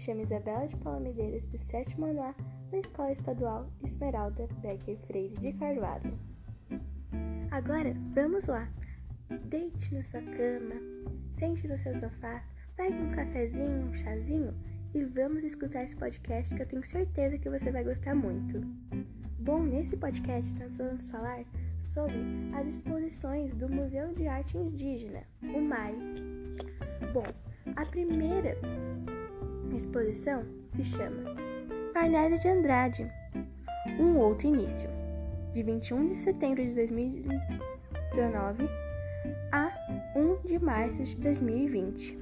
chamo Isabela de Paula Medeiros, do sétimo ano A da Escola Estadual Esmeralda Becker Freire de Carvalho. Agora, vamos lá! Deite na sua cama, sente no seu sofá, pegue um cafezinho, um chazinho e vamos escutar esse podcast que eu tenho certeza que você vai gostar muito. Bom, nesse podcast nós vamos falar sobre as exposições do Museu de Arte Indígena, o MAI. Bom, a primeira exposição se chama Farnésia de Andrade, Um Outro Início, de 21 de setembro de 2019 a 1 de março de 2020.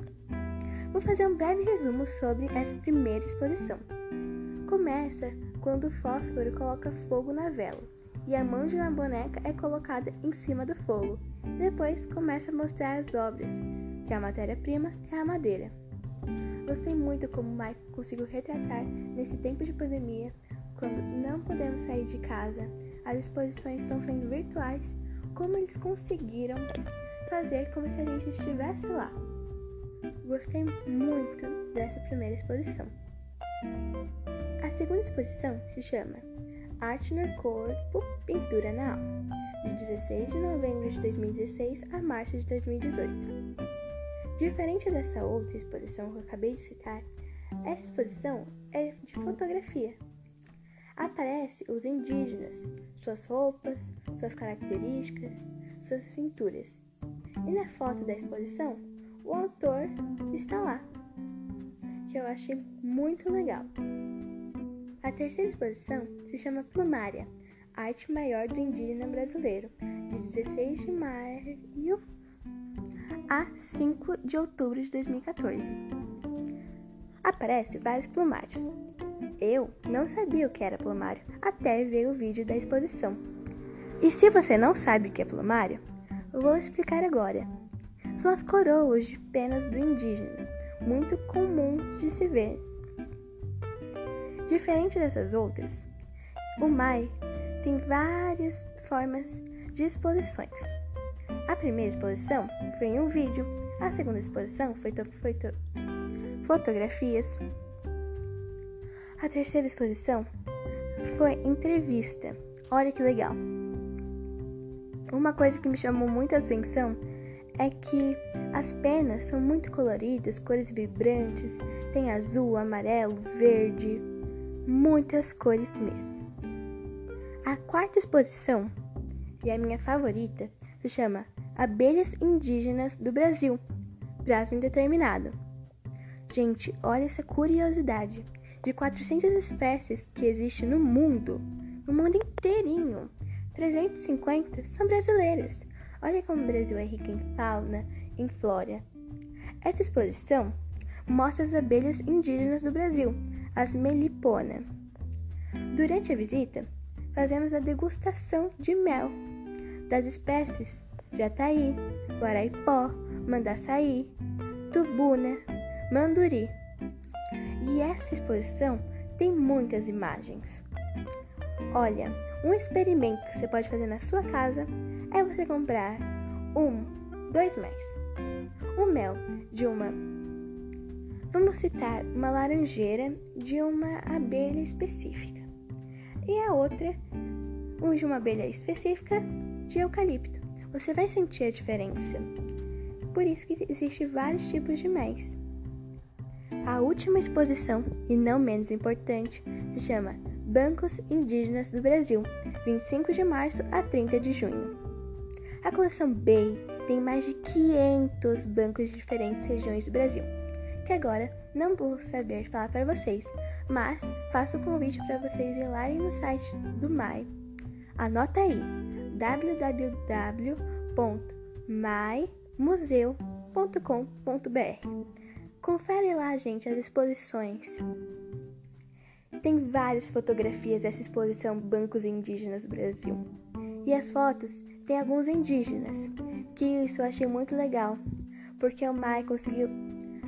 Vou fazer um breve resumo sobre essa primeira exposição. Começa quando o fósforo coloca fogo na vela e a mão de uma boneca é colocada em cima do fogo. Depois começa a mostrar as obras, que a matéria-prima é a madeira. Gostei muito como Mike conseguiu retratar nesse tempo de pandemia, quando não podemos sair de casa, as exposições estão sendo virtuais, como eles conseguiram fazer como se a gente estivesse lá. Gostei muito dessa primeira exposição. A segunda exposição se chama Arte no Corpo, Pintura na Alma, de 16 de novembro de 2016 a março de 2018. Diferente dessa outra exposição que eu acabei de citar, essa exposição é de fotografia. Aparece os indígenas, suas roupas, suas características, suas pinturas. E na foto da exposição, o autor está lá, que eu achei muito legal. A terceira exposição se chama Plumária, Arte Maior do Indígena Brasileiro, de 16 de maio a 5 de outubro de 2014. Aparece vários plumários. Eu não sabia o que era plumário até ver o vídeo da exposição. E se você não sabe o que é plumário, vou explicar agora. São as coroas de penas do indígena, muito comuns de se ver. Diferente dessas outras, o MAI tem várias formas de exposições. A primeira exposição foi em um vídeo, a segunda exposição foi, foi fotografias. A terceira exposição foi entrevista. Olha que legal. Uma coisa que me chamou muita atenção é que as penas são muito coloridas, cores vibrantes, tem azul, amarelo, verde, muitas cores mesmo. A quarta exposição, e a minha favorita, se chama Abelhas Indígenas do Brasil, prazo indeterminado. Gente, olha essa curiosidade. De 400 espécies que existem no mundo, no mundo inteirinho, 350 são brasileiras. Olha como o Brasil é rico em fauna, em flora. Esta exposição mostra as abelhas indígenas do Brasil, as melipona. Durante a visita, fazemos a degustação de mel das espécies Jataí, Guaraipó, Mandaçaí, Tubuna, Manduri. E essa exposição tem muitas imagens. Olha, um experimento que você pode fazer na sua casa é você comprar um, dois méis. O mel de uma, vamos citar, uma laranjeira de uma abelha específica. E a outra, de uma abelha específica de eucalipto você vai sentir a diferença. Por isso que existem vários tipos de méis. A última exposição, e não menos importante, se chama Bancos Indígenas do Brasil, 25 de março a 30 de junho. A coleção Bay tem mais de 500 bancos de diferentes regiões do Brasil, que agora não vou saber falar para vocês, mas faço o convite para vocês ir lá no site do MAI. Anota aí www.maimuseu.com.br. Confere lá, gente, as exposições. Tem várias fotografias dessa exposição Bancos Indígenas Brasil. E as fotos tem alguns indígenas, que isso eu achei muito legal, porque o Mai conseguiu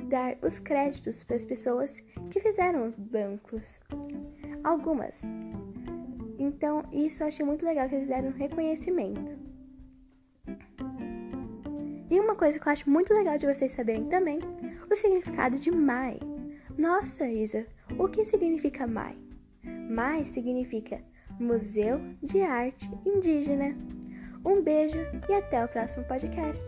dar os créditos para as pessoas que fizeram os bancos. Algumas então, isso eu achei muito legal que eles deram um reconhecimento. E uma coisa que eu acho muito legal de vocês saberem também, o significado de Mai. Nossa, Isa, o que significa Mai? Mai significa Museu de Arte Indígena. Um beijo e até o próximo podcast.